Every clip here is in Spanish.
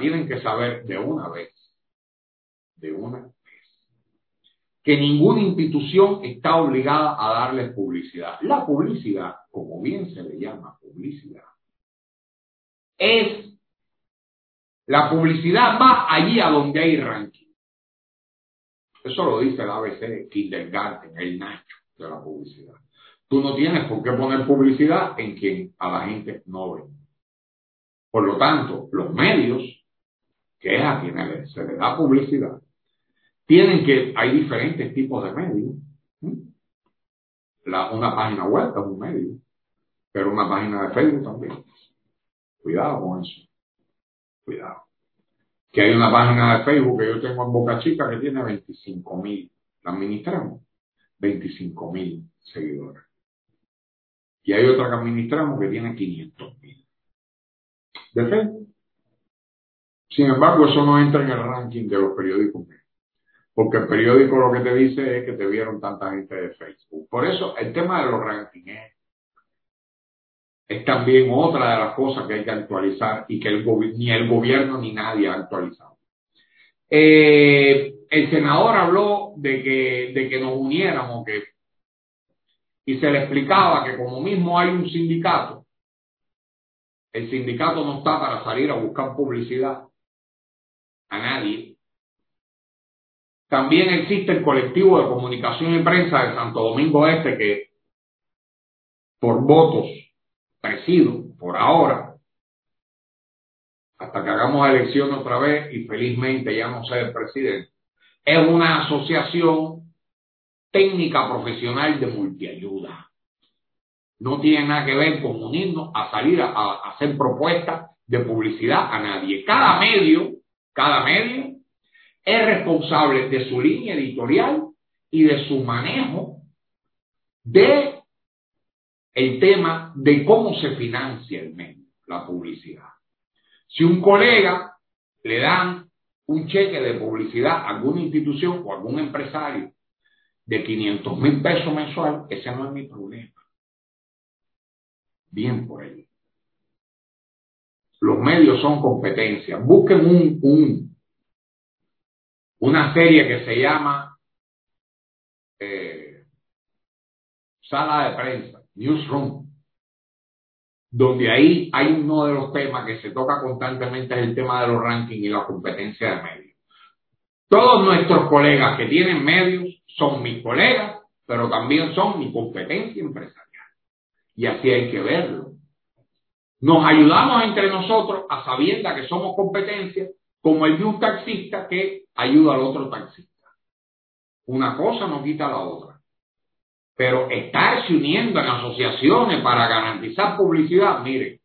tienen que saber de una vez, de una vez, que ninguna institución está obligada a darles publicidad. La publicidad, como bien se le llama publicidad, es la publicidad va allí a donde hay ranking. Eso lo dice el ABC Kindergarten, el Nacho de la publicidad. Tú no tienes por qué poner publicidad en quien a la gente no ve. Por lo tanto, los medios, que es a quienes se les da publicidad, tienen que, hay diferentes tipos de medios. Una página web es un medio, pero una página de Facebook también. Cuidado con eso. Cuidado. Que hay una página de Facebook que yo tengo en Boca Chica que tiene 25 mil. La administramos. 25 mil seguidores. Y hay otra que administramos que tiene 500 mil. De Facebook. Sin embargo, eso no entra en el ranking de los periódicos. Porque el periódico lo que te dice es que te vieron tanta gente de Facebook. Por eso el tema de los rankings es también otra de las cosas que hay que actualizar y que el ni el gobierno ni nadie ha actualizado. Eh, el senador habló de que, de que nos uniéramos que, y se le explicaba que como mismo hay un sindicato, el sindicato no está para salir a buscar publicidad a nadie. También existe el colectivo de comunicación y prensa de Santo Domingo Este que por votos presido por ahora, hasta que hagamos elección otra vez y felizmente ya no sea el presidente, es una asociación técnica profesional de multiayuda. No tiene nada que ver con unirnos a salir a, a hacer propuestas de publicidad a nadie. Cada medio, cada medio es responsable de su línea editorial y de su manejo de el tema de cómo se financia el medio, la publicidad. Si un colega le dan un cheque de publicidad a alguna institución o a algún empresario de 500 mil pesos mensual, ese no es mi problema. Bien por ahí. Los medios son competencia. Busquen un, un una serie que se llama eh, Sala de Prensa Newsroom, donde ahí hay uno de los temas que se toca constantemente, es el tema de los rankings y la competencia de medios. Todos nuestros colegas que tienen medios son mis colegas, pero también son mi competencia empresarial. Y así hay que verlo. Nos ayudamos entre nosotros a sabienda que somos competencia, como el de un taxista que ayuda al otro taxista. Una cosa no quita la otra. Pero estarse uniendo en asociaciones para garantizar publicidad, mire,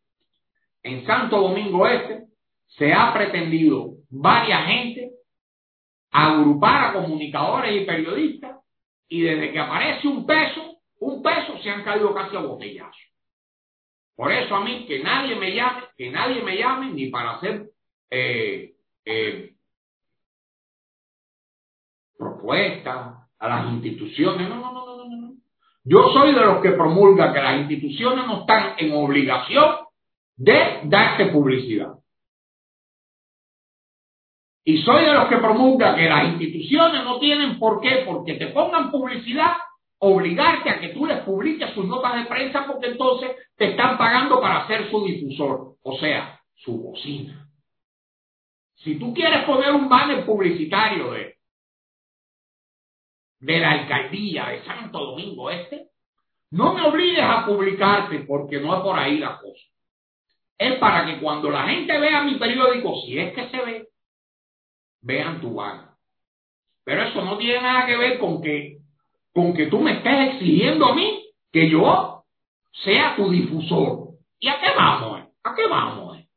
en Santo Domingo Este se ha pretendido varias gente agrupar a comunicadores y periodistas y desde que aparece un peso, un peso se han caído casi a botellazos. Por eso a mí que nadie me llame, que nadie me llame ni para hacer eh, eh, propuestas a las instituciones. No, no, no, yo soy de los que promulga que las instituciones no están en obligación de darte publicidad. Y soy de los que promulga que las instituciones no tienen por qué, porque te pongan publicidad, obligarte a que tú les publiques sus notas de prensa, porque entonces te están ser su difusor, o sea, su bocina. Si tú quieres poner un banner publicitario de de la alcaldía de Santo Domingo Este, no me obligues a publicarte porque no es por ahí la cosa. Es para que cuando la gente vea mi periódico, si es que se ve, vean tu banner. Pero eso no tiene nada que ver con que, con que tú me estés exigiendo a mí que yo sea tu difusor. ¿Y a qué vamos? Eh? ¿A qué vamos? Eh?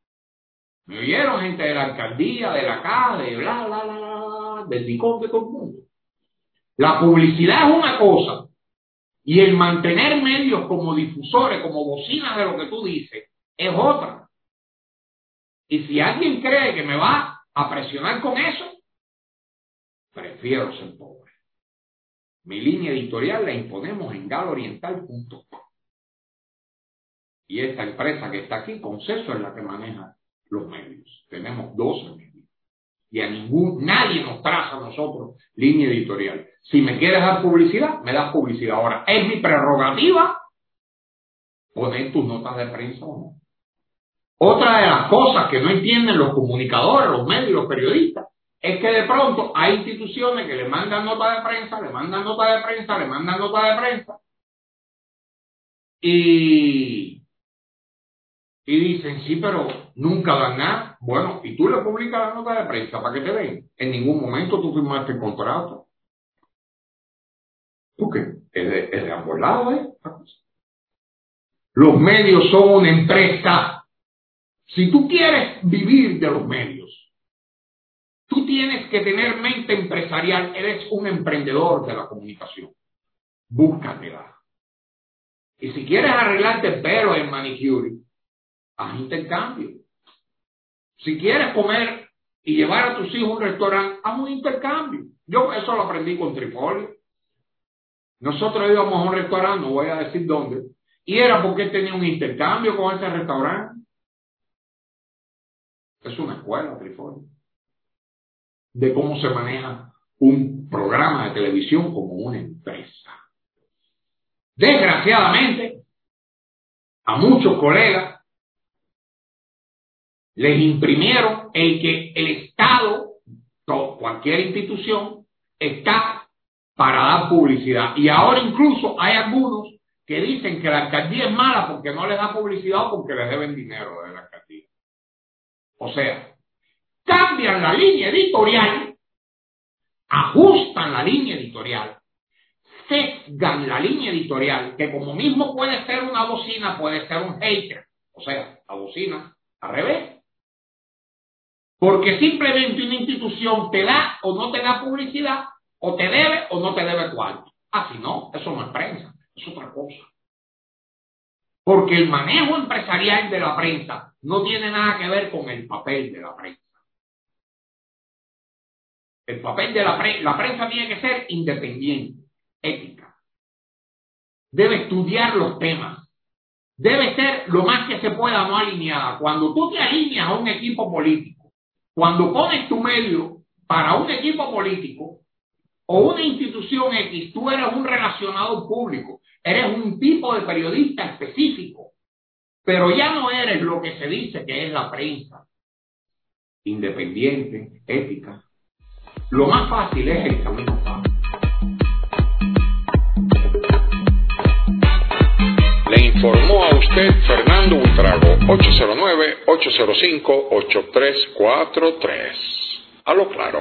Me oyeron gente de la alcaldía, de la casa, de bla, bla, bla, bla, del licón de todo el mundo. La publicidad es una cosa y el mantener medios como difusores, como bocinas de lo que tú dices, es otra. Y si alguien cree que me va a presionar con eso, prefiero ser pobre. Mi línea editorial la imponemos en galoriental.com. Y esta empresa que está aquí, Conceso, es la que maneja los medios. Tenemos 12 medios. Y a ningún, nadie nos traza a nosotros línea editorial. Si me quieres dar publicidad, me das publicidad. Ahora, es mi prerrogativa poner tus notas de prensa o no. Otra de las cosas que no entienden los comunicadores, los medios, los periodistas, es que de pronto hay instituciones que le mandan nota de prensa, le mandan nota de prensa, le mandan nota de prensa, y, y dicen, sí, pero nunca dan nada. Bueno, y tú le publicas la nota de prensa para que te den. En ningún momento tú firmaste el contrato. ¿Tú qué? Es de, es de ambos lados, ¿eh? Los medios son una empresa. Si tú quieres vivir de los medios, tú tienes que tener mente empresarial. Eres un emprendedor de la comunicación. Búscatela. Y si quieres arreglarte el pelo en manicure, haz intercambio. Si quieres comer y llevar a tus hijos a un restaurante, haz un intercambio. Yo eso lo aprendí con Tripoli. Nosotros íbamos a un restaurante, no voy a decir dónde, y era porque tenía un intercambio con ese restaurante. Es una escuela, Trifoli, de cómo se maneja un programa de televisión como una empresa. Desgraciadamente, a muchos colegas les imprimieron el que el Estado, cualquier institución, está para dar publicidad. Y ahora incluso hay algunos que dicen que la alcaldía es mala porque no les da publicidad o porque les deben dinero de la alcaldía. O sea, cambian la línea editorial, ajustan la línea editorial, sesgan la línea editorial, que como mismo puede ser una bocina, puede ser un hater. O sea, la bocina al revés. Porque simplemente una institución te da o no te da publicidad, o te debe o no te debe cuarto. Así ah, no, eso no es prensa es otra cosa. Porque el manejo empresarial de la prensa no tiene nada que ver con el papel de la prensa. El papel de la prensa, la prensa tiene que ser independiente, ética. Debe estudiar los temas. Debe ser lo más que se pueda no alineada. Cuando tú te alineas a un equipo político, cuando pones tu medio para un equipo político o una institución X, tú eres un relacionado público Eres un tipo de periodista específico, pero ya no eres lo que se dice que es la prensa. Independiente, ética. Lo más fácil es el camino informó a usted Fernando Buitrago, 809-805-8343. A lo claro.